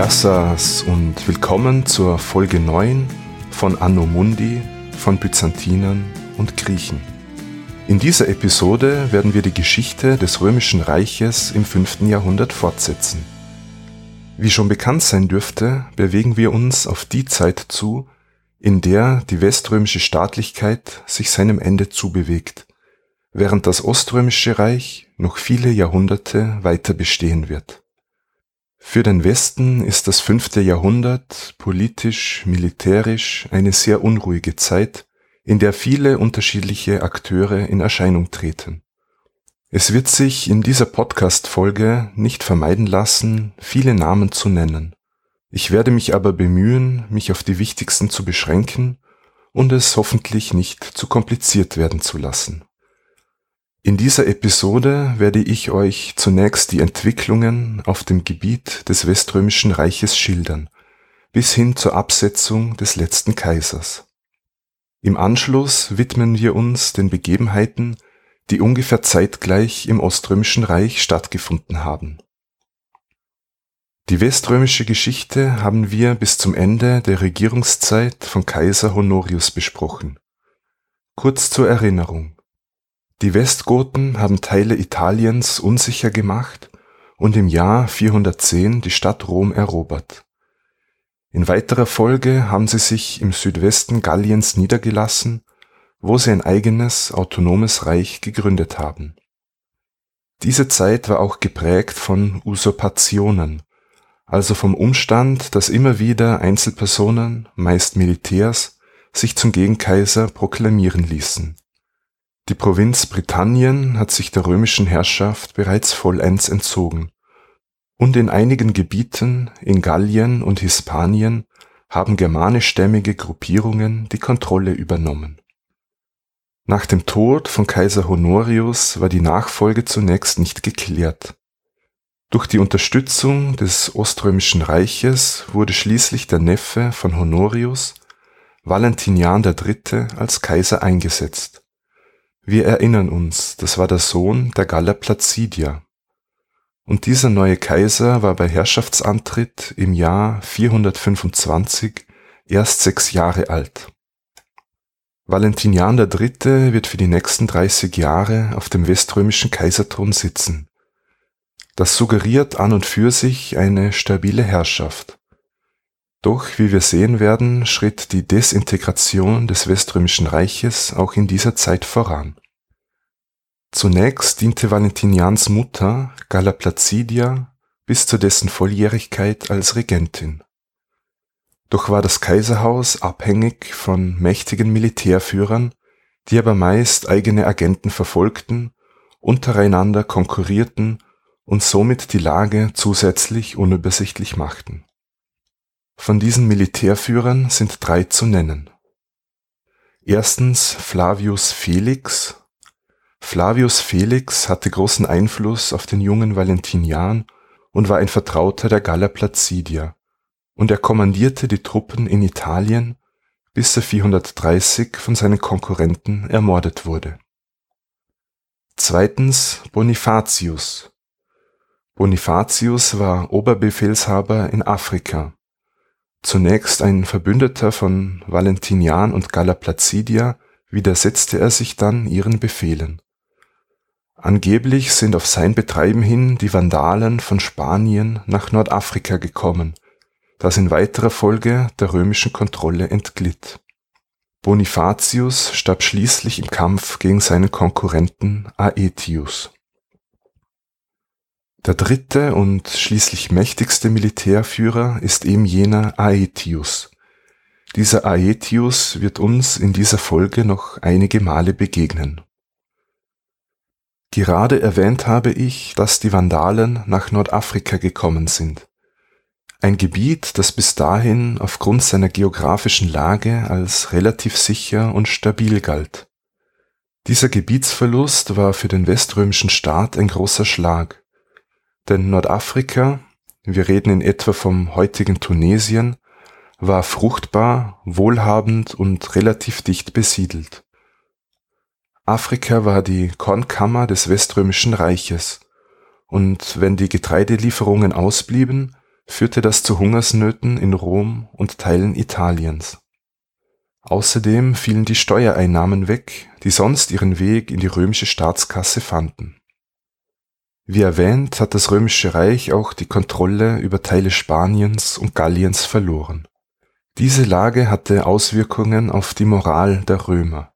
Yassas und willkommen zur Folge 9 von Anno Mundi von Byzantinern und Griechen. In dieser Episode werden wir die Geschichte des Römischen Reiches im 5. Jahrhundert fortsetzen. Wie schon bekannt sein dürfte, bewegen wir uns auf die Zeit zu, in der die weströmische Staatlichkeit sich seinem Ende zubewegt, während das Oströmische Reich noch viele Jahrhunderte weiter bestehen wird. Für den Westen ist das fünfte Jahrhundert politisch, militärisch eine sehr unruhige Zeit, in der viele unterschiedliche Akteure in Erscheinung treten. Es wird sich in dieser Podcast-Folge nicht vermeiden lassen, viele Namen zu nennen. Ich werde mich aber bemühen, mich auf die wichtigsten zu beschränken und es hoffentlich nicht zu kompliziert werden zu lassen. In dieser Episode werde ich euch zunächst die Entwicklungen auf dem Gebiet des Weströmischen Reiches schildern, bis hin zur Absetzung des letzten Kaisers. Im Anschluss widmen wir uns den Begebenheiten, die ungefähr zeitgleich im Oströmischen Reich stattgefunden haben. Die weströmische Geschichte haben wir bis zum Ende der Regierungszeit von Kaiser Honorius besprochen. Kurz zur Erinnerung. Die Westgoten haben Teile Italiens unsicher gemacht und im Jahr 410 die Stadt Rom erobert. In weiterer Folge haben sie sich im Südwesten Galliens niedergelassen, wo sie ein eigenes autonomes Reich gegründet haben. Diese Zeit war auch geprägt von Usurpationen, also vom Umstand, dass immer wieder Einzelpersonen, meist Militärs, sich zum Gegenkaiser proklamieren ließen. Die Provinz Britannien hat sich der römischen Herrschaft bereits vollends entzogen, und in einigen Gebieten in Gallien und Hispanien haben germanischstämmige Gruppierungen die Kontrolle übernommen. Nach dem Tod von Kaiser Honorius war die Nachfolge zunächst nicht geklärt. Durch die Unterstützung des Oströmischen Reiches wurde schließlich der Neffe von Honorius, Valentinian III., als Kaiser eingesetzt. Wir erinnern uns, das war der Sohn der Galler Placidia. Und dieser neue Kaiser war bei Herrschaftsantritt im Jahr 425 erst sechs Jahre alt. Valentinian III. wird für die nächsten 30 Jahre auf dem weströmischen Kaiserthron sitzen. Das suggeriert an und für sich eine stabile Herrschaft. Doch, wie wir sehen werden, schritt die Desintegration des Weströmischen Reiches auch in dieser Zeit voran. Zunächst diente Valentinians Mutter, Galla Placidia, bis zu dessen Volljährigkeit als Regentin. Doch war das Kaiserhaus abhängig von mächtigen Militärführern, die aber meist eigene Agenten verfolgten, untereinander konkurrierten und somit die Lage zusätzlich unübersichtlich machten. Von diesen Militärführern sind drei zu nennen. Erstens Flavius Felix. Flavius Felix hatte großen Einfluss auf den jungen Valentinian und war ein Vertrauter der Galla Placidia, und er kommandierte die Truppen in Italien, bis er 430 von seinen Konkurrenten ermordet wurde. Zweitens Bonifatius Bonifatius war Oberbefehlshaber in Afrika, zunächst ein Verbündeter von Valentinian und Galla Placidia, widersetzte er sich dann ihren Befehlen. Angeblich sind auf sein Betreiben hin die Vandalen von Spanien nach Nordafrika gekommen, das in weiterer Folge der römischen Kontrolle entglitt. Bonifatius starb schließlich im Kampf gegen seinen Konkurrenten Aetius der dritte und schließlich mächtigste Militärführer ist eben jener Aetius. Dieser Aetius wird uns in dieser Folge noch einige Male begegnen. Gerade erwähnt habe ich, dass die Vandalen nach Nordafrika gekommen sind. Ein Gebiet, das bis dahin aufgrund seiner geografischen Lage als relativ sicher und stabil galt. Dieser Gebietsverlust war für den weströmischen Staat ein großer Schlag. Denn Nordafrika, wir reden in etwa vom heutigen Tunesien, war fruchtbar, wohlhabend und relativ dicht besiedelt. Afrika war die Kornkammer des Weströmischen Reiches, und wenn die Getreidelieferungen ausblieben, führte das zu Hungersnöten in Rom und Teilen Italiens. Außerdem fielen die Steuereinnahmen weg, die sonst ihren Weg in die römische Staatskasse fanden. Wie erwähnt, hat das römische Reich auch die Kontrolle über Teile Spaniens und Galliens verloren. Diese Lage hatte Auswirkungen auf die Moral der Römer.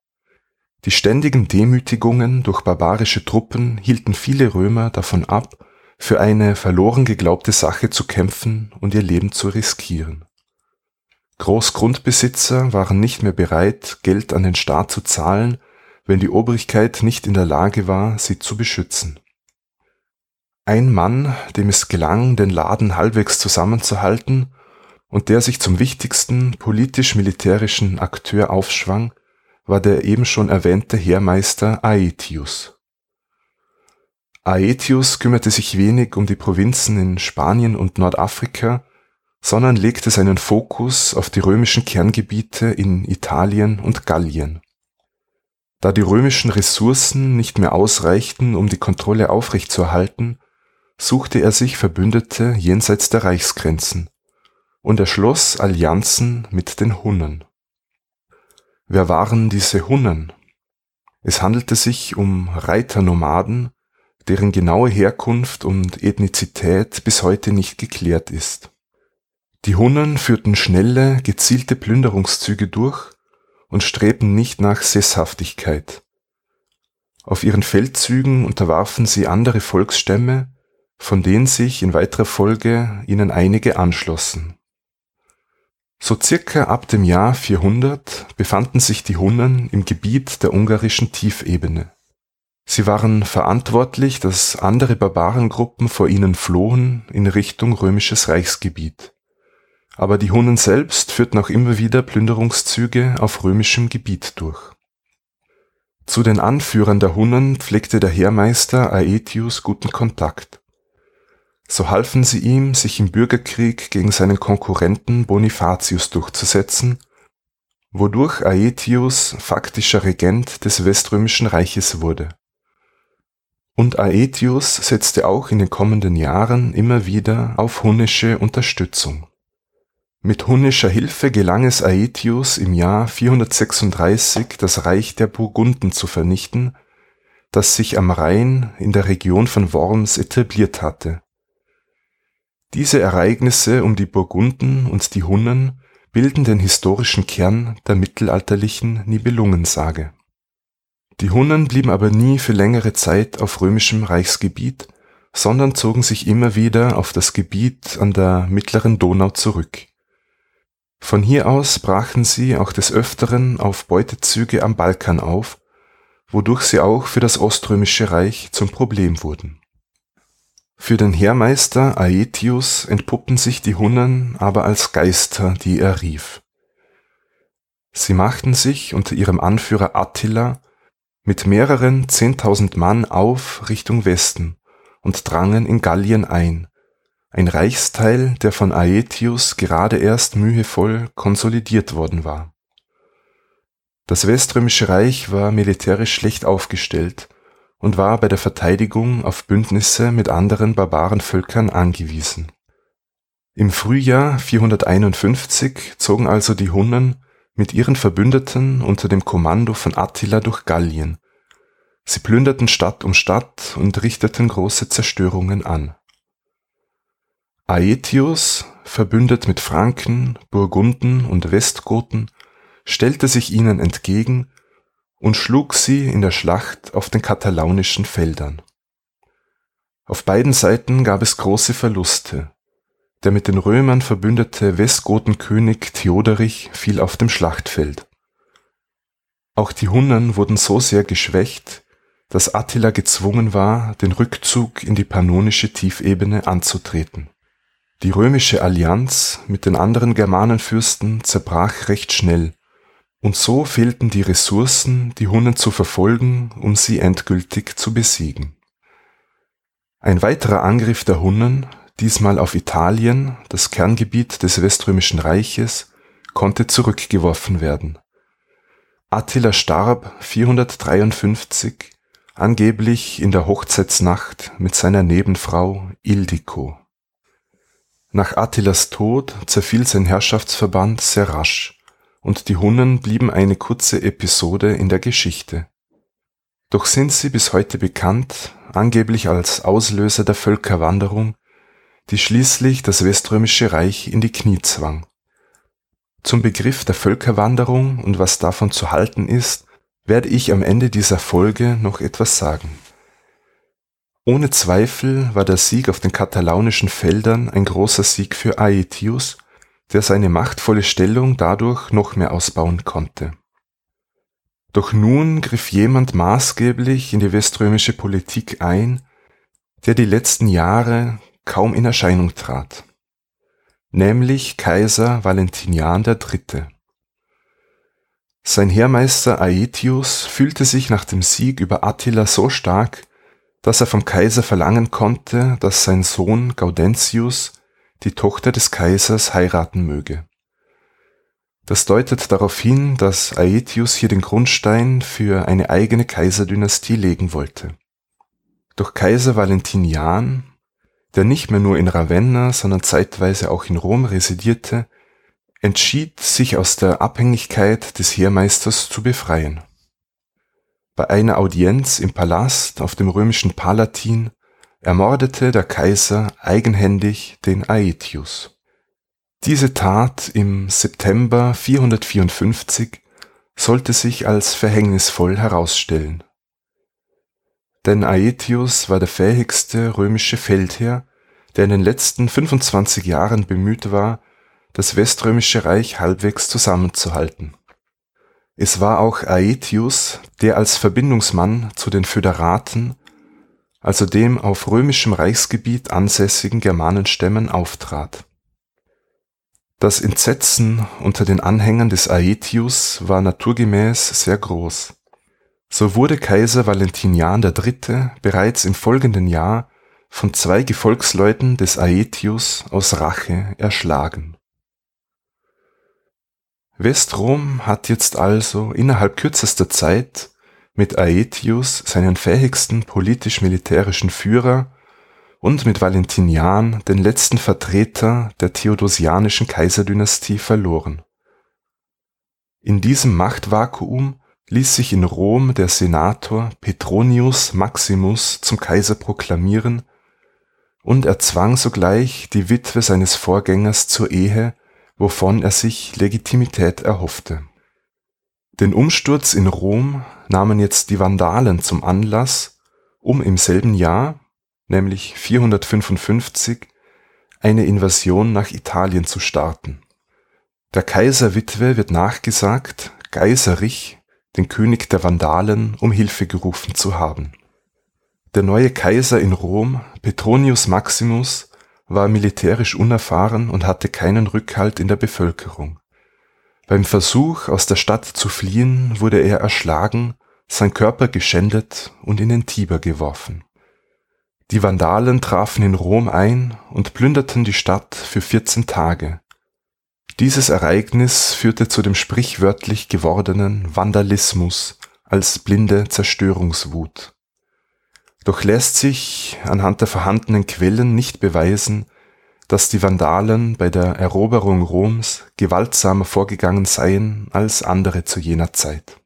Die ständigen Demütigungen durch barbarische Truppen hielten viele Römer davon ab, für eine verloren geglaubte Sache zu kämpfen und ihr Leben zu riskieren. Großgrundbesitzer waren nicht mehr bereit, Geld an den Staat zu zahlen, wenn die Obrigkeit nicht in der Lage war, sie zu beschützen. Ein Mann, dem es gelang, den Laden halbwegs zusammenzuhalten und der sich zum wichtigsten politisch-militärischen Akteur aufschwang, war der eben schon erwähnte Heermeister Aetius. Aetius kümmerte sich wenig um die Provinzen in Spanien und Nordafrika, sondern legte seinen Fokus auf die römischen Kerngebiete in Italien und Gallien. Da die römischen Ressourcen nicht mehr ausreichten, um die Kontrolle aufrechtzuerhalten, suchte er sich Verbündete jenseits der Reichsgrenzen und er schloss Allianzen mit den Hunnen. Wer waren diese Hunnen? Es handelte sich um Reiternomaden, deren genaue Herkunft und Ethnizität bis heute nicht geklärt ist. Die Hunnen führten schnelle, gezielte Plünderungszüge durch und strebten nicht nach Sesshaftigkeit. Auf ihren Feldzügen unterwarfen sie andere Volksstämme, von denen sich in weiterer Folge ihnen einige anschlossen. So circa ab dem Jahr 400 befanden sich die Hunnen im Gebiet der ungarischen Tiefebene. Sie waren verantwortlich, dass andere Barbarengruppen vor ihnen flohen in Richtung römisches Reichsgebiet aber die Hunnen selbst führten auch immer wieder Plünderungszüge auf römischem Gebiet durch. Zu den Anführern der Hunnen pflegte der Heermeister Aetius guten Kontakt. So halfen sie ihm, sich im Bürgerkrieg gegen seinen Konkurrenten Bonifatius durchzusetzen, wodurch Aetius faktischer Regent des Weströmischen Reiches wurde. Und Aetius setzte auch in den kommenden Jahren immer wieder auf hunnische Unterstützung mit hunnischer Hilfe gelang es Aetius im Jahr 436 das Reich der Burgunden zu vernichten, das sich am Rhein in der Region von Worms etabliert hatte. Diese Ereignisse um die Burgunden und die Hunnen bilden den historischen Kern der mittelalterlichen Nibelungensage. Die Hunnen blieben aber nie für längere Zeit auf römischem Reichsgebiet, sondern zogen sich immer wieder auf das Gebiet an der mittleren Donau zurück von hier aus brachen sie auch des Öfteren auf Beutezüge am Balkan auf, wodurch sie auch für das Oströmische Reich zum Problem wurden. Für den Heermeister Aetius entpuppten sich die Hunnen aber als Geister, die er rief. Sie machten sich unter ihrem Anführer Attila mit mehreren zehntausend Mann auf Richtung Westen und drangen in Gallien ein, ein Reichsteil, der von Aetius gerade erst mühevoll konsolidiert worden war. Das Weströmische Reich war militärisch schlecht aufgestellt und war bei der Verteidigung auf Bündnisse mit anderen Barbarenvölkern angewiesen. Im Frühjahr 451 zogen also die Hunnen mit ihren Verbündeten unter dem Kommando von Attila durch Gallien. Sie plünderten Stadt um Stadt und richteten große Zerstörungen an Aetius, verbündet mit Franken, Burgunden und Westgoten, stellte sich ihnen entgegen und schlug sie in der Schlacht auf den katalaunischen Feldern. Auf beiden Seiten gab es große Verluste. Der mit den Römern verbündete Westgotenkönig Theoderich fiel auf dem Schlachtfeld. Auch die Hunnen wurden so sehr geschwächt, dass Attila gezwungen war, den Rückzug in die pannonische Tiefebene anzutreten die römische Allianz mit den anderen Germanenfürsten zerbrach recht schnell, und so fehlten die Ressourcen, die Hunnen zu verfolgen, um sie endgültig zu besiegen. Ein weiterer Angriff der Hunnen, diesmal auf Italien, das Kerngebiet des Weströmischen Reiches, konnte zurückgeworfen werden. Attila starb 453, angeblich in der Hochzeitsnacht mit seiner Nebenfrau Ildiko Nach Attilas Tod zerfiel sein Herrschaftsverband sehr rasch und die Hunnen blieben eine kurze Episode in der Geschichte. Doch sind sie bis heute bekannt, angeblich als Auslöser der Völkerwanderung, die schließlich das Weströmische Reich in die Knie zwang. Zum Begriff der Völkerwanderung und was davon zu halten ist, werde ich am Ende dieser Folge noch etwas sagen. Ohne Zweifel war der Sieg auf den katalaunischen Feldern ein großer Sieg für Aetius, der seine machtvolle Stellung dadurch noch mehr ausbauen konnte. Doch nun griff jemand maßgeblich in die weströmische Politik ein, der die letzten Jahre kaum in Erscheinung trat, nämlich Kaiser Valentinian III. Sein Heermeister Aetius fühlte sich nach dem Sieg über Attila so stark, dass er vom Kaiser verlangen konnte, dass sein Sohn Gaudentius die Tochter des Kaisers heiraten möge. Das deutet darauf hin, dass Aetius hier den Grundstein für eine eigene Kaiserdynastie legen wollte. Doch Kaiser Valentinian, der nicht mehr nur in Ravenna, sondern zeitweise auch in Rom residierte, entschied sich aus der Abhängigkeit des Heermeisters zu befreien. Bei einer Audienz im Palast auf dem römischen Palatin ermordete der Kaiser eigenhändig den Aetius. Diese Tat im September 454 sollte sich als verhängnisvoll herausstellen. Denn Aetius war der fähigste römische Feldherr, der in den letzten 25 Jahren bemüht war, das Weströmische Reich halbwegs zusammenzuhalten. Es war auch Aetius, der als Verbindungsmann zu den Föderaten, also dem auf römischem Reichsgebiet ansässigen Germanenstämmen auftrat. Das Entsetzen unter den Anhängern des Aetius war naturgemäß sehr groß. So wurde Kaiser Valentinian III. bereits im folgenden Jahr von zwei Gefolgsleuten des Aetius aus Rache erschlagen Westrom hat jetzt also innerhalb kürzester Zeit mit Aetius seinen fähigsten politisch-militärischen Führer und mit Valentinian den letzten Vertreter der theodosianischen Kaiserdynastie verloren. In diesem Machtvakuum ließ sich in Rom der Senator Petronius Maximus zum Kaiser proklamieren und erzwang sogleich die Witwe seines Vorgängers zur Ehe wovon er sich Legitimität erhoffte. Den Umsturz in Rom nahmen jetzt die Vandalen zum Anlass, um im selben Jahr, nämlich 455, eine Invasion nach Italien zu starten. Der Kaiserwitwe wird nachgesagt, Geiserich, den König der Vandalen, um Hilfe gerufen zu haben. Der neue Kaiser in Rom, Petronius Maximus, war militärisch unerfahren und hatte keinen Rückhalt in der Bevölkerung. Beim Versuch, aus der Stadt zu fliehen, wurde er erschlagen, sein Körper geschändet und in den Tiber geworfen. Die Vandalen trafen in Rom ein und plünderten die Stadt für 14 Tage. Dieses Ereignis führte zu dem sprichwörtlich gewordenen Vandalismus als blinde Zerstörungswut doch lässt sich anhand der vorhandenen Quellen nicht beweisen, dass die Vandalen bei der Eroberung Roms gewaltsamer vorgegangen seien als andere zu jener Zeit.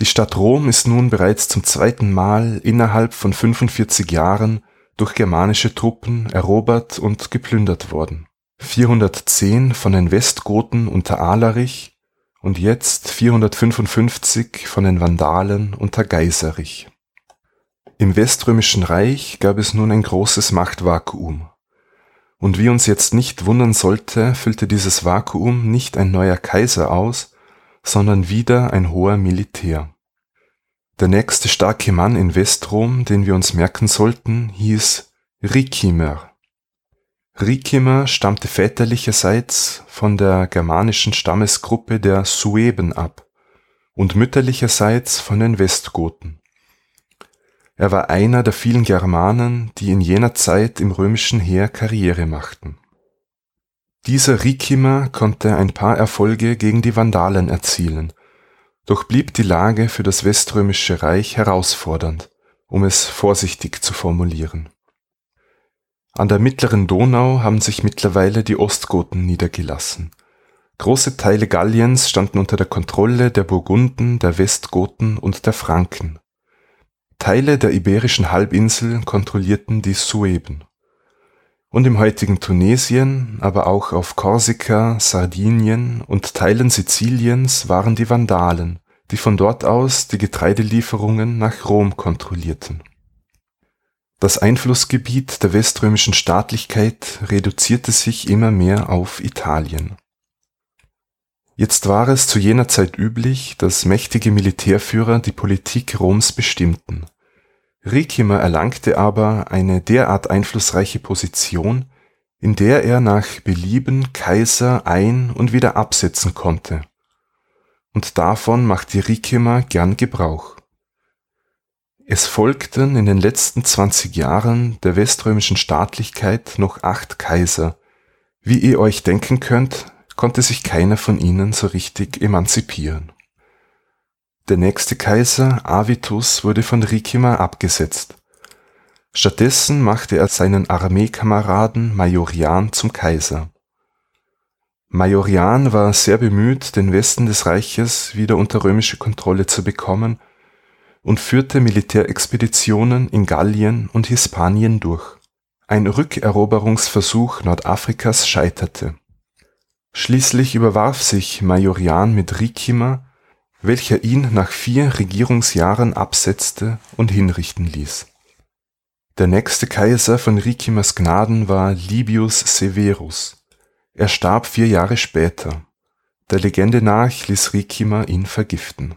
Die Stadt Rom ist nun bereits zum zweiten Mal innerhalb von 45 Jahren durch germanische Truppen erobert und geplündert worden. 410 von den Westgoten unter Alarich und jetzt 455 von den Vandalen unter Geiserich im Weströmischen Reich gab es nun ein großes Machtvakuum. Und wie uns jetzt nicht wundern sollte, füllte dieses Vakuum nicht ein neuer Kaiser aus, sondern wieder ein hoher Militär. Der nächste starke Mann in Westrom, den wir uns merken sollten, hieß Ricimer. Ricimer stammte väterlicherseits von der germanischen Stammesgruppe der Sueben ab und mütterlicherseits von den Westgoten. Er war einer der vielen Germanen, die in jener Zeit im römischen Heer Karriere machten. Dieser Ricimer konnte ein paar Erfolge gegen die Vandalen erzielen, doch blieb die Lage für das Weströmische Reich herausfordernd, um es vorsichtig zu formulieren. An der mittleren Donau haben sich mittlerweile die Ostgoten niedergelassen. Große Teile Galliens standen unter der Kontrolle der Burgunden, der Westgoten und der Franken. Teile der Iberischen Halbinsel kontrollierten die Sueben. Und im heutigen Tunesien, aber auch auf Korsika, Sardinien und Teilen Siziliens waren die Vandalen, die von dort aus die Getreidelieferungen nach Rom kontrollierten. Das Einflussgebiet der weströmischen Staatlichkeit reduzierte sich immer mehr auf Italien. Jetzt war es zu jener Zeit üblich, dass mächtige Militärführer die Politik Roms bestimmten. Ricimer erlangte aber eine derart einflussreiche Position, in der er nach Belieben Kaiser ein und wieder absetzen konnte. Und davon machte Ricimer gern Gebrauch. Es folgten in den letzten 20 Jahren der weströmischen Staatlichkeit noch acht Kaiser. Wie ihr euch denken könnt, konnte sich keiner von ihnen so richtig emanzipieren. Der nächste Kaiser, Avitus, wurde von Ricimer abgesetzt. Stattdessen machte er seinen Armeekameraden Majorian zum Kaiser. Majorian war sehr bemüht, den Westen des Reiches wieder unter römische Kontrolle zu bekommen und führte Militärexpeditionen in Gallien und Hispanien durch. Ein Rückeroberungsversuch Nordafrikas scheiterte. Schließlich überwarf sich Majorian mit Ricimer, welcher ihn nach vier Regierungsjahren absetzte und hinrichten ließ. Der nächste Kaiser von Ricimers Gnaden war Libius Severus. Er starb vier Jahre später. Der Legende nach ließ Ricimer ihn vergiften.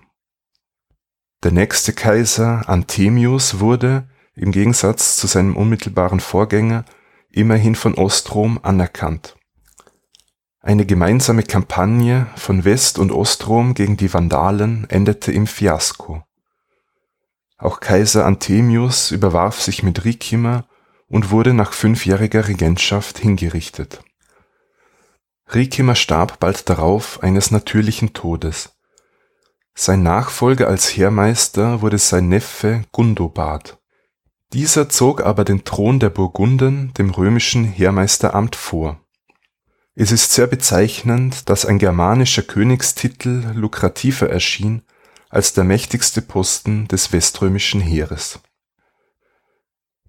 Der nächste Kaiser Anthemius wurde, im Gegensatz zu seinem unmittelbaren Vorgänger, immerhin von Ostrom anerkannt eine gemeinsame Kampagne von West und Ostrom gegen die Vandalen endete im Fiasko. Auch Kaiser Anthemius überwarf sich mit Ricimer und wurde nach fünfjähriger Regentschaft hingerichtet. Ricimer starb bald darauf eines natürlichen Todes. Sein Nachfolger als Heermeister wurde sein Neffe Gundobad. Dieser zog aber den Thron der Burgunden dem römischen Heermeisteramt vor es ist sehr bezeichnend, dass ein germanischer Königstitel lukrativer erschien als der mächtigste Posten des weströmischen Heeres.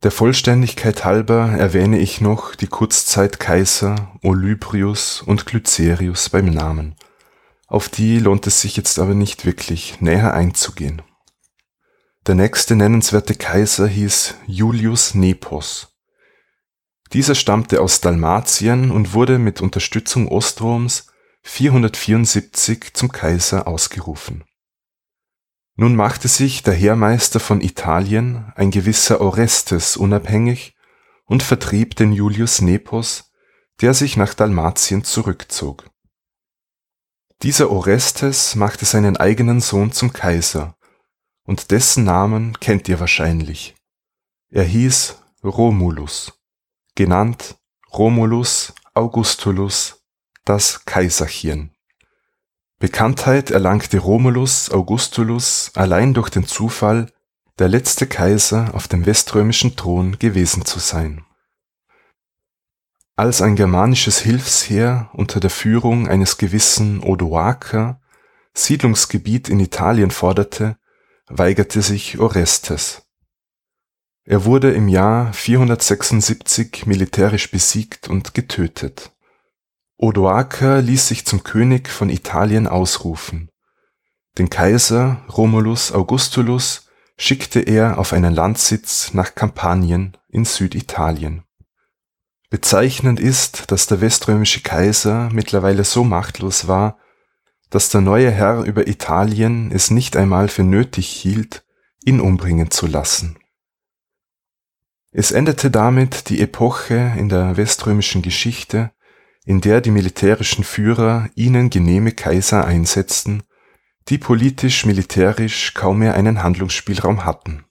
Der Vollständigkeit halber erwähne ich noch die Kurzzeitkaiser Olybrius und Glycerius beim Namen. Auf die lohnt es sich jetzt aber nicht wirklich näher einzugehen. Der nächste nennenswerte Kaiser hieß Julius Nepos dieser stammte aus Dalmatien und wurde mit Unterstützung Ostroms 474 zum Kaiser ausgerufen. Nun machte sich der Heermeister von Italien, ein gewisser Orestes, unabhängig und vertrieb den Julius Nepos, der sich nach Dalmatien zurückzog. Dieser Orestes machte seinen eigenen Sohn zum Kaiser, und dessen Namen kennt ihr wahrscheinlich. Er hieß Romulus genannt Romulus Augustulus, das Kaiserchen. Bekanntheit erlangte Romulus Augustulus allein durch den Zufall, der letzte Kaiser auf dem weströmischen Thron gewesen zu sein. Als ein germanisches Hilfsheer unter der Führung eines gewissen Odoaker Siedlungsgebiet in Italien forderte, weigerte sich Orestes. Er wurde im Jahr 476 militärisch besiegt und getötet. Odoaker ließ sich zum König von Italien ausrufen. Den Kaiser Romulus Augustulus schickte er auf einen Landsitz nach Kampanien in Süditalien. Bezeichnend ist, dass der weströmische Kaiser mittlerweile so machtlos war, dass der neue Herr über Italien es nicht einmal für nötig hielt, ihn umbringen zu lassen es endete damit die Epoche in der weströmischen Geschichte, in der die militärischen Führer ihnen genehme Kaiser einsetzten, die politisch-militärisch kaum mehr einen Handlungsspielraum hatten.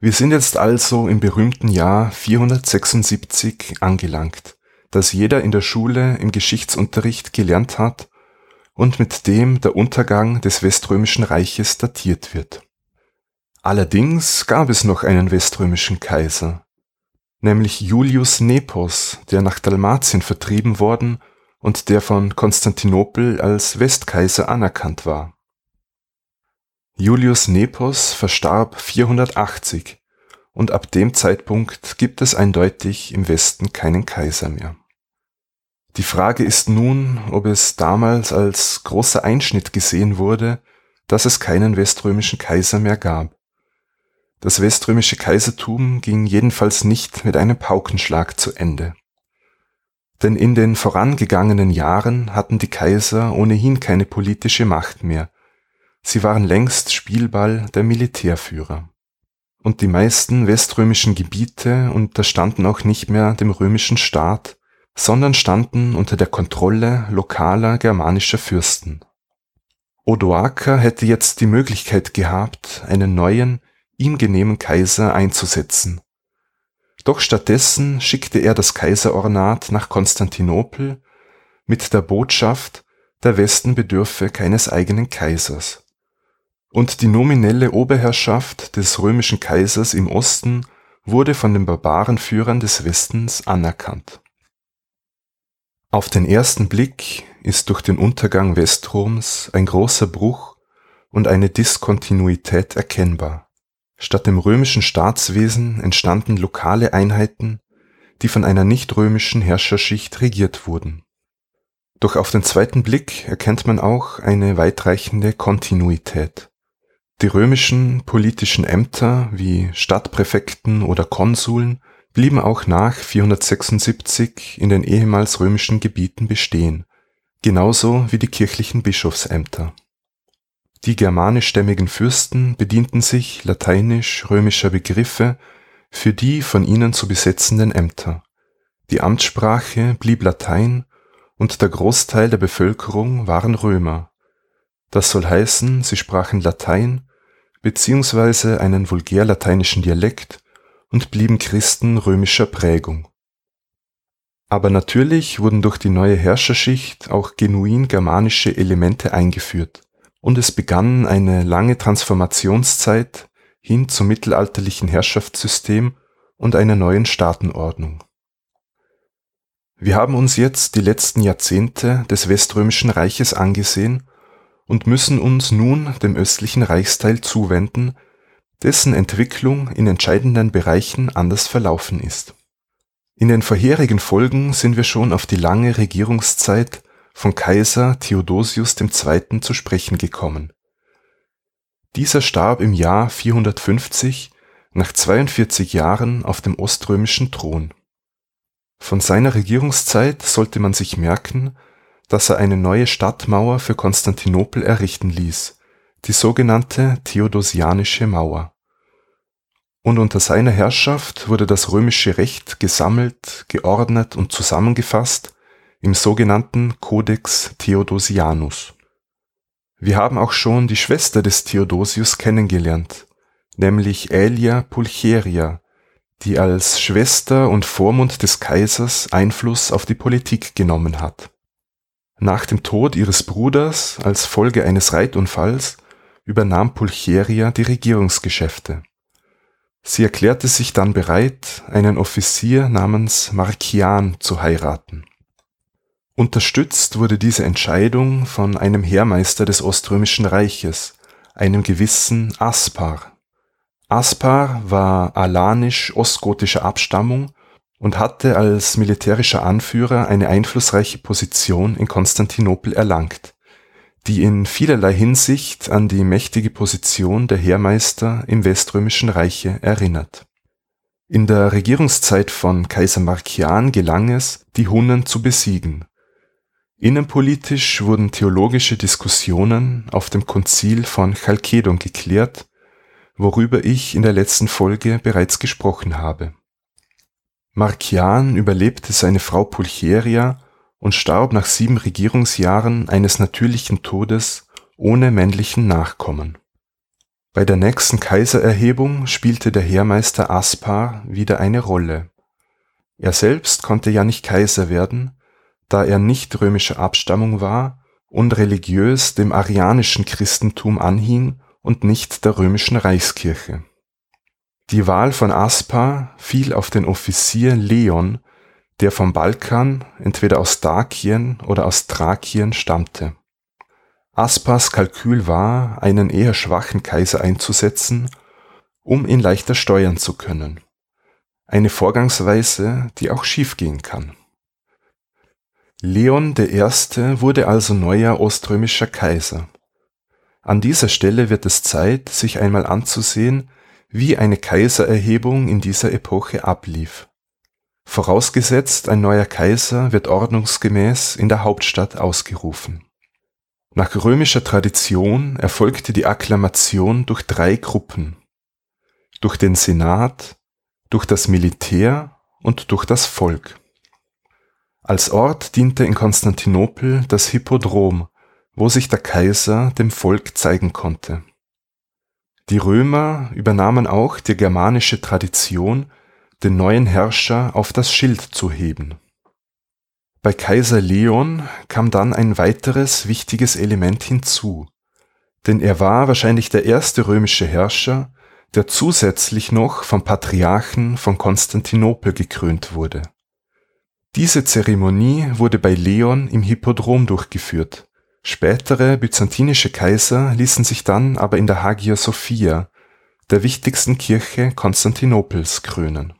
Wir sind jetzt also im berühmten Jahr 476 angelangt, das jeder in der Schule im Geschichtsunterricht gelernt hat und mit dem der Untergang des Weströmischen Reiches datiert wird Allerdings gab es noch einen weströmischen Kaiser. nämlich Julius Nepos, der nach Dalmatien vertrieben worden und der von Konstantinopel als Westkaiser anerkannt war. Julius Nepos verstarb 480 und ab dem Zeitpunkt gibt es eindeutig im Westen keinen Kaiser mehr. Die Frage ist nun, ob es damals als großer Einschnitt gesehen wurde, dass es keinen weströmischen Kaiser mehr gab. Das weströmische Kaisertum ging jedenfalls nicht mit einem Paukenschlag zu Ende. Denn in den vorangegangenen Jahren hatten die Kaiser ohnehin keine politische Macht mehr, sie waren längst Spielball der Militärführer. Und die meisten weströmischen Gebiete unterstanden auch nicht mehr dem römischen Staat, sondern standen unter der Kontrolle lokaler germanischer Fürsten. Odoaker hätte jetzt die Möglichkeit gehabt, einen neuen, ihm genehmen Kaiser einzusetzen. Doch stattdessen schickte er das Kaiserornat nach Konstantinopel mit der Botschaft, der Westen bedürfe keines eigenen Kaisers. Und die nominelle Oberherrschaft des römischen Kaisers im Osten wurde von den Barbarenführern des Westens anerkannt. Auf den ersten Blick ist durch den Untergang Westroms ein großer Bruch und eine Diskontinuität erkennbar Statt dem römischen Staatswesen entstanden lokale Einheiten, die von einer nicht-römischen Herrscherschicht regiert wurden. Doch auf den zweiten Blick erkennt man auch eine weitreichende Kontinuität. Die römischen politischen Ämter wie Stadtpräfekten oder Konsuln blieben auch nach 476 in den ehemals römischen Gebieten bestehen, genauso wie die kirchlichen Bischofsämter die germanischstämmigen Fürsten bedienten sich lateinisch-römischer Begriffe für die von ihnen zu besetzenden Ämter. Die Amtssprache blieb Latein und der Großteil der Bevölkerung waren Römer. Das soll heißen, sie sprachen Latein beziehungsweise einen vulgärlateinischen Dialekt und blieben Christen römischer Prägung. Aber natürlich wurden durch die neue Herrscherschicht auch genuin germanische Elemente eingeführt und es begann eine lange Transformationszeit hin zum mittelalterlichen Herrschaftssystem und einer neuen Staatenordnung. Wir haben uns jetzt die letzten Jahrzehnte des Weströmischen Reiches angesehen und müssen uns nun dem östlichen Reichsteil zuwenden, dessen Entwicklung in entscheidenden Bereichen anders verlaufen ist. In den vorherigen Folgen sind wir schon auf die lange Regierungszeit von Kaiser Theodosius II. zu sprechen gekommen. Dieser starb im Jahr 450 nach 42 Jahren auf dem oströmischen Thron. Von seiner Regierungszeit sollte man sich merken, dass er eine neue Stadtmauer für Konstantinopel errichten ließ, die sogenannte Theodosianische Mauer. Und unter seiner Herrschaft wurde das römische Recht gesammelt, geordnet und zusammengefasst im sogenannten Codex Theodosianus. Wir haben auch schon die Schwester des Theodosius kennengelernt, nämlich Aelia Pulcheria, die als Schwester und Vormund des Kaisers Einfluss auf die Politik genommen hat. Nach dem Tod ihres Bruders als Folge eines Reitunfalls übernahm Pulcheria die Regierungsgeschäfte. Sie erklärte sich dann bereit, einen Offizier namens Markian zu heiraten Unterstützt wurde diese Entscheidung von einem Heermeister des Oströmischen Reiches, einem gewissen Aspar. Aspar war alanisch-ostgotischer Abstammung und hatte als militärischer Anführer eine einflussreiche Position in Konstantinopel erlangt, die in vielerlei Hinsicht an die mächtige Position der Heermeister im Weströmischen Reiche erinnert. In der Regierungszeit von Kaiser Markian gelang es, die Hunnen zu besiegen Innenpolitisch wurden theologische Diskussionen auf dem Konzil von Chalkedon geklärt, worüber ich in der letzten Folge bereits gesprochen habe. Markian überlebte seine Frau Pulcheria und starb nach sieben Regierungsjahren eines natürlichen Todes ohne männlichen Nachkommen. Bei der nächsten Kaisererhebung spielte der Heermeister Aspar wieder eine Rolle. Er selbst konnte ja nicht Kaiser werden, da er nicht römischer Abstammung war und religiös dem arianischen Christentum anhing und nicht der römischen Reichskirche. Die Wahl von Aspar fiel auf den Offizier Leon, der vom Balkan, entweder aus Dakien oder aus Thrakien stammte. Aspars Kalkül war, einen eher schwachen Kaiser einzusetzen, um ihn leichter steuern zu können. Eine Vorgangsweise, die auch schiefgehen kann. Leon I. wurde also neuer oströmischer Kaiser. An dieser Stelle wird es Zeit, sich einmal anzusehen, wie eine Kaisererhebung in dieser Epoche ablief. Vorausgesetzt, ein neuer Kaiser wird ordnungsgemäß in der Hauptstadt ausgerufen. Nach römischer Tradition erfolgte die Akklamation durch drei Gruppen: durch den Senat, durch das Militär und durch das Volk. Als Ort diente in Konstantinopel das Hippodrom, wo sich der Kaiser dem Volk zeigen konnte. Die Römer übernahmen auch die germanische Tradition, den neuen Herrscher auf das Schild zu heben. Bei Kaiser Leon kam dann ein weiteres wichtiges Element hinzu, denn er war wahrscheinlich der erste römische Herrscher, der zusätzlich noch vom Patriarchen von Konstantinopel gekrönt wurde. Diese Zeremonie wurde bei Leon im Hippodrom durchgeführt Spätere byzantinische Kaiser ließen sich dann aber in der Hagia Sophia, der wichtigsten Kirche Konstantinopels, krönen.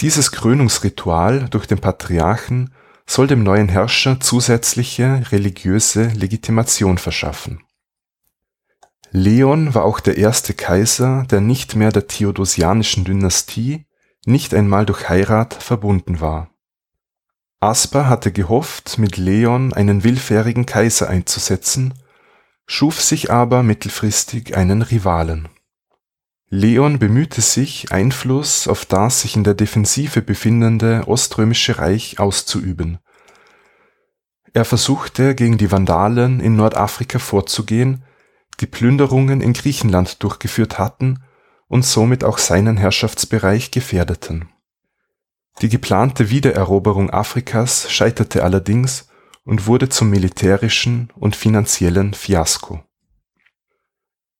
Dieses Krönungsritual durch den Patriarchen soll dem neuen Herrscher zusätzliche religiöse Legitimation verschaffen. Leon war auch der erste Kaiser, der nicht mehr der Theodosianischen Dynastie, nicht einmal durch Heirat verbunden war Aspar hatte gehofft, mit Leon einen willfährigen Kaiser einzusetzen, schuf sich aber mittelfristig einen Rivalen. Leon bemühte sich, Einfluss auf das sich in der Defensive befindende Oströmische Reich auszuüben. Er versuchte, gegen die Vandalen in Nordafrika vorzugehen, die Plünderungen in Griechenland durchgeführt hatten und somit auch seinen Herrschaftsbereich gefährdeten die geplante Wiedereroberung Afrikas scheiterte allerdings und wurde zum militärischen und finanziellen Fiasko.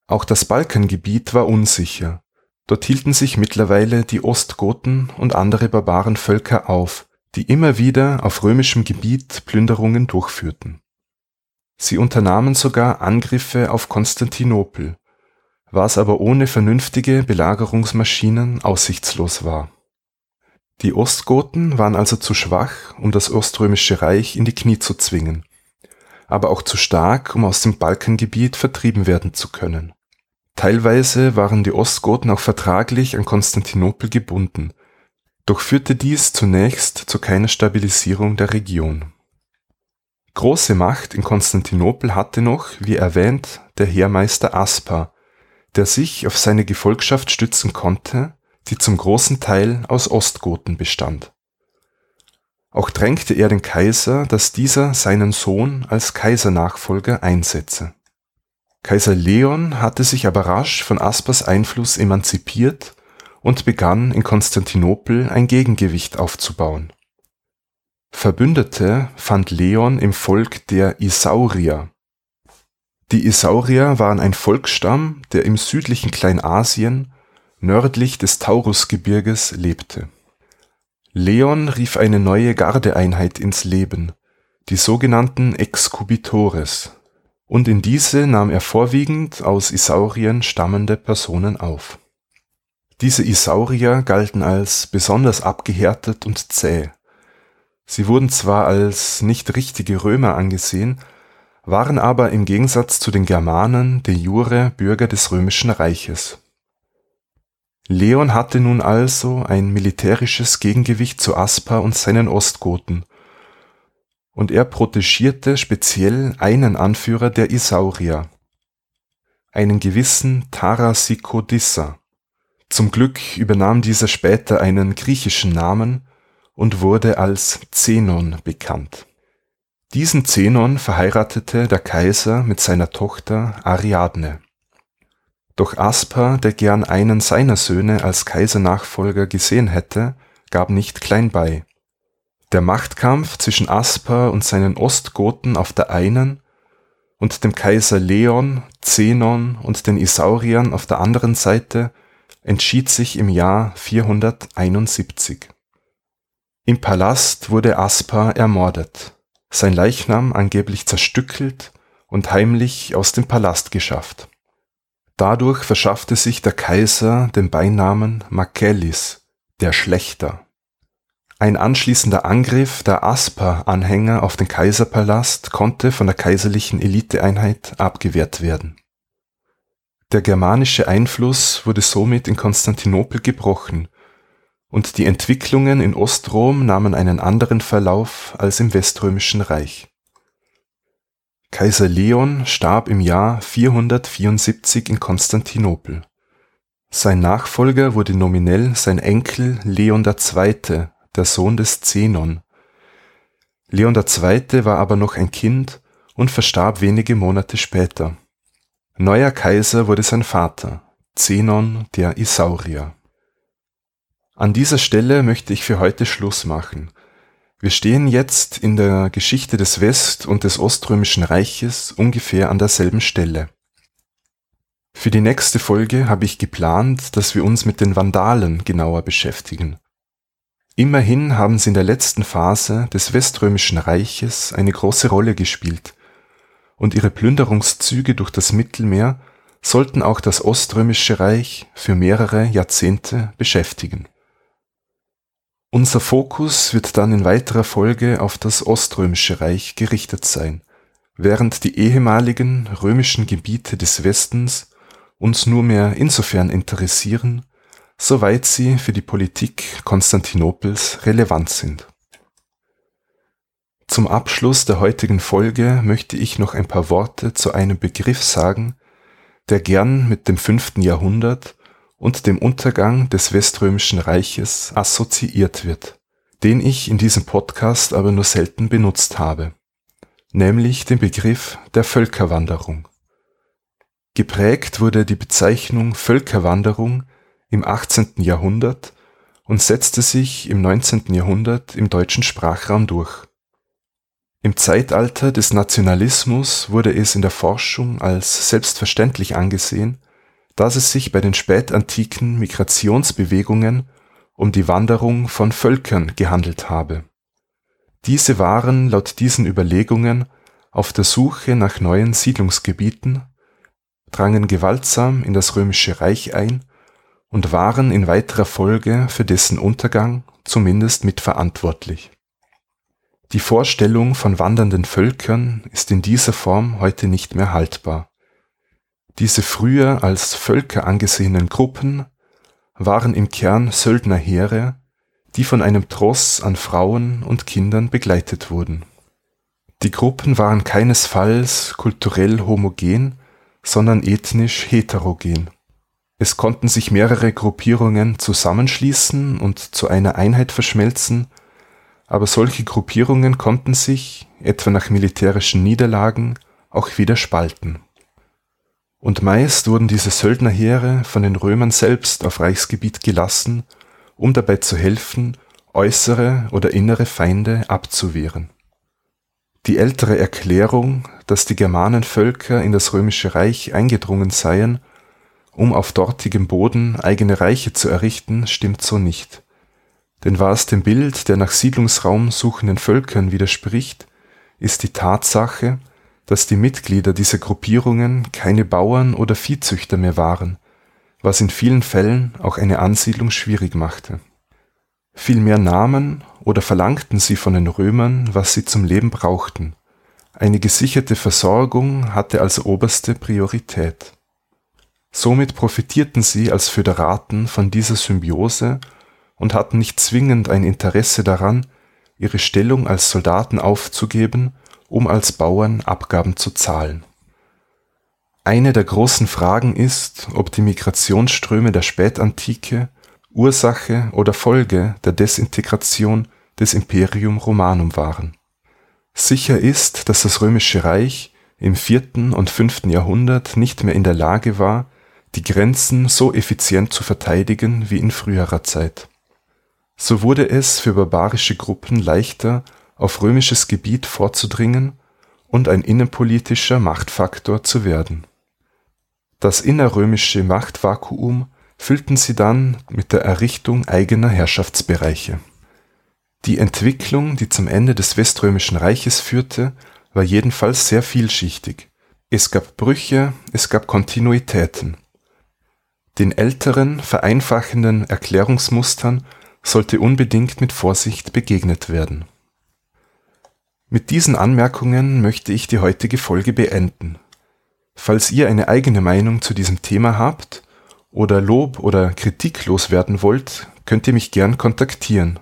Auch das Balkangebiet war unsicher, dort hielten sich mittlerweile die Ostgoten und andere Barbarenvölker auf, die immer wieder auf römischem Gebiet Plünderungen durchführten. Sie unternahmen sogar Angriffe auf Konstantinopel, was aber ohne vernünftige Belagerungsmaschinen aussichtslos war die Ostgoten waren also zu schwach, um das Oströmische Reich in die Knie zu zwingen, aber auch zu stark, um aus dem Balkangebiet vertrieben werden zu können. Teilweise waren die Ostgoten auch vertraglich an Konstantinopel gebunden, doch führte dies zunächst zu keiner Stabilisierung der Region. Große Macht in Konstantinopel hatte noch, wie erwähnt, der Heermeister Aspar, der sich auf seine Gefolgschaft stützen konnte die zum großen Teil aus Ostgoten bestand. Auch drängte er den Kaiser, dass dieser seinen Sohn als Kaisernachfolger einsetze. Kaiser Leon hatte sich aber rasch von Aspers Einfluss emanzipiert und begann in Konstantinopel ein Gegengewicht aufzubauen. Verbündete fand Leon im Volk der Isaurier. Die Isaurier waren ein Volksstamm, der im südlichen Kleinasien nördlich des Taurusgebirges lebte. Leon rief eine neue Gardeeinheit ins Leben, die sogenannten Excubitores, und in diese nahm er vorwiegend aus Isaurien stammende Personen auf. Diese Isaurier galten als besonders abgehärtet und zäh. Sie wurden zwar als nicht richtige Römer angesehen, waren aber im Gegensatz zu den Germanen de jure Bürger des römischen Reiches Leon hatte nun also ein militärisches Gegengewicht zu Aspar und seinen Ostgoten, und er protegierte speziell einen Anführer der Isaurier, einen gewissen Tarasikodissa. Zum Glück übernahm dieser später einen griechischen Namen und wurde als Zenon bekannt. Diesen Zenon verheiratete der Kaiser mit seiner Tochter Ariadne doch Aspar, der gern einen seiner Söhne als Kaisernachfolger gesehen hätte, gab nicht klein bei. Der Machtkampf zwischen Aspar und seinen Ostgoten auf der einen und dem Kaiser Leon, Zenon und den Isauriern auf der anderen Seite entschied sich im Jahr 471. Im Palast wurde Aspar ermordet, sein Leichnam angeblich zerstückelt und heimlich aus dem Palast geschafft. Dadurch verschaffte sich der Kaiser den Beinamen Makellis, der Schlechter. Ein anschließender Angriff der Aspar-Anhänger auf den Kaiserpalast konnte von der kaiserlichen Eliteeinheit abgewehrt werden. Der germanische Einfluss wurde somit in Konstantinopel gebrochen und die Entwicklungen in Ostrom nahmen einen anderen Verlauf als im Weströmischen Reich. Kaiser Leon starb im Jahr 474 in Konstantinopel. Sein Nachfolger wurde nominell sein Enkel Leon II., der Sohn des Zenon. Leon II. war aber noch ein Kind und verstarb wenige Monate später. Neuer Kaiser wurde sein Vater, Zenon der Isaurier. An dieser Stelle möchte ich für heute Schluss machen. Wir stehen jetzt in der Geschichte des West- und des Oströmischen Reiches ungefähr an derselben Stelle. Für die nächste Folge habe ich geplant, dass wir uns mit den Vandalen genauer beschäftigen. Immerhin haben sie in der letzten Phase des Weströmischen Reiches eine große Rolle gespielt, und ihre Plünderungszüge durch das Mittelmeer sollten auch das Oströmische Reich für mehrere Jahrzehnte beschäftigen. Unser Fokus wird dann in weiterer Folge auf das Oströmische Reich gerichtet sein, während die ehemaligen römischen Gebiete des Westens uns nur mehr insofern interessieren, soweit sie für die Politik Konstantinopels relevant sind. Zum Abschluss der heutigen Folge möchte ich noch ein paar Worte zu einem Begriff sagen, der gern mit dem fünften Jahrhundert und dem Untergang des Weströmischen Reiches assoziiert wird, den ich in diesem Podcast aber nur selten benutzt habe, nämlich den Begriff der Völkerwanderung. Geprägt wurde die Bezeichnung Völkerwanderung im 18. Jahrhundert und setzte sich im 19. Jahrhundert im deutschen Sprachraum durch. Im Zeitalter des Nationalismus wurde es in der Forschung als selbstverständlich angesehen, dass es sich bei den spätantiken Migrationsbewegungen um die Wanderung von Völkern gehandelt habe. Diese waren laut diesen Überlegungen auf der Suche nach neuen Siedlungsgebieten, drangen gewaltsam in das römische Reich ein und waren in weiterer Folge für dessen Untergang zumindest mitverantwortlich. Die Vorstellung von wandernden Völkern ist in dieser Form heute nicht mehr haltbar. Diese früher als Völker angesehenen Gruppen waren im Kern Söldnerheere, die von einem Tross an Frauen und Kindern begleitet wurden. Die Gruppen waren keinesfalls kulturell homogen, sondern ethnisch heterogen. Es konnten sich mehrere Gruppierungen zusammenschließen und zu einer Einheit verschmelzen, aber solche Gruppierungen konnten sich, etwa nach militärischen Niederlagen, auch wieder spalten. Und meist wurden diese Söldnerheere von den Römern selbst auf Reichsgebiet gelassen, um dabei zu helfen, äußere oder innere Feinde abzuwehren. Die ältere Erklärung, dass die Germanenvölker in das römische Reich eingedrungen seien um auf dortigem Boden eigene Reiche zu errichten, stimmt so nicht. Denn was dem Bild der nach Siedlungsraum suchenden Völkern widerspricht, ist die Tatsache, dass die Mitglieder dieser Gruppierungen keine Bauern oder Viehzüchter mehr waren, was in vielen Fällen auch eine Ansiedlung schwierig machte. Vielmehr nahmen oder verlangten sie von den Römern, was sie zum Leben brauchten. Eine gesicherte Versorgung hatte also oberste Priorität. Somit profitierten sie als Föderaten von dieser Symbiose und hatten nicht zwingend ein Interesse daran, ihre Stellung als Soldaten aufzugeben, um als Bauern Abgaben zu zahlen. Eine der großen Fragen ist, ob die Migrationsströme der Spätantike Ursache oder Folge der Desintegration des Imperium Romanum waren. Sicher ist, dass das römische Reich im vierten und fünften Jahrhundert nicht mehr in der Lage war, die Grenzen so effizient zu verteidigen wie in früherer Zeit. So wurde es für barbarische Gruppen leichter, auf römisches Gebiet vorzudringen und ein innenpolitischer Machtfaktor zu werden. Das innerrömische Machtvakuum füllten sie dann mit der Errichtung eigener Herrschaftsbereiche. Die Entwicklung, die zum Ende des Weströmischen Reiches führte, war jedenfalls sehr vielschichtig. Es gab Brüche, es gab Kontinuitäten. Den älteren, vereinfachenden Erklärungsmustern sollte unbedingt mit Vorsicht begegnet werden. Mit diesen Anmerkungen möchte ich die heutige Folge beenden. Falls ihr eine eigene Meinung zu diesem Thema habt oder Lob oder Kritik loswerden wollt, könnt ihr mich gern kontaktieren.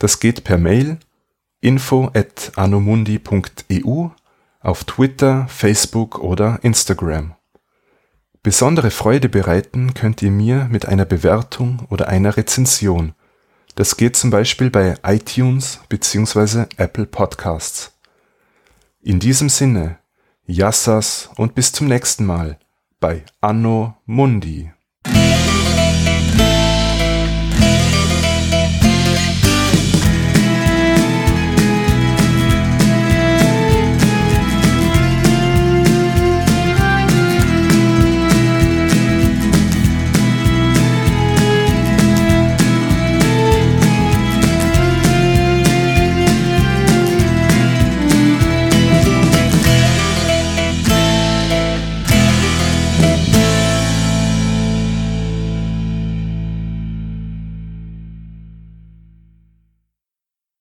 Das geht per Mail info at anomundi.eu auf Twitter, Facebook oder Instagram. Besondere Freude bereiten könnt ihr mir mit einer Bewertung oder einer Rezension. Das geht zum Beispiel bei iTunes bzw. Apple Podcasts. In diesem Sinne, Yassas und bis zum nächsten Mal bei Anno Mundi.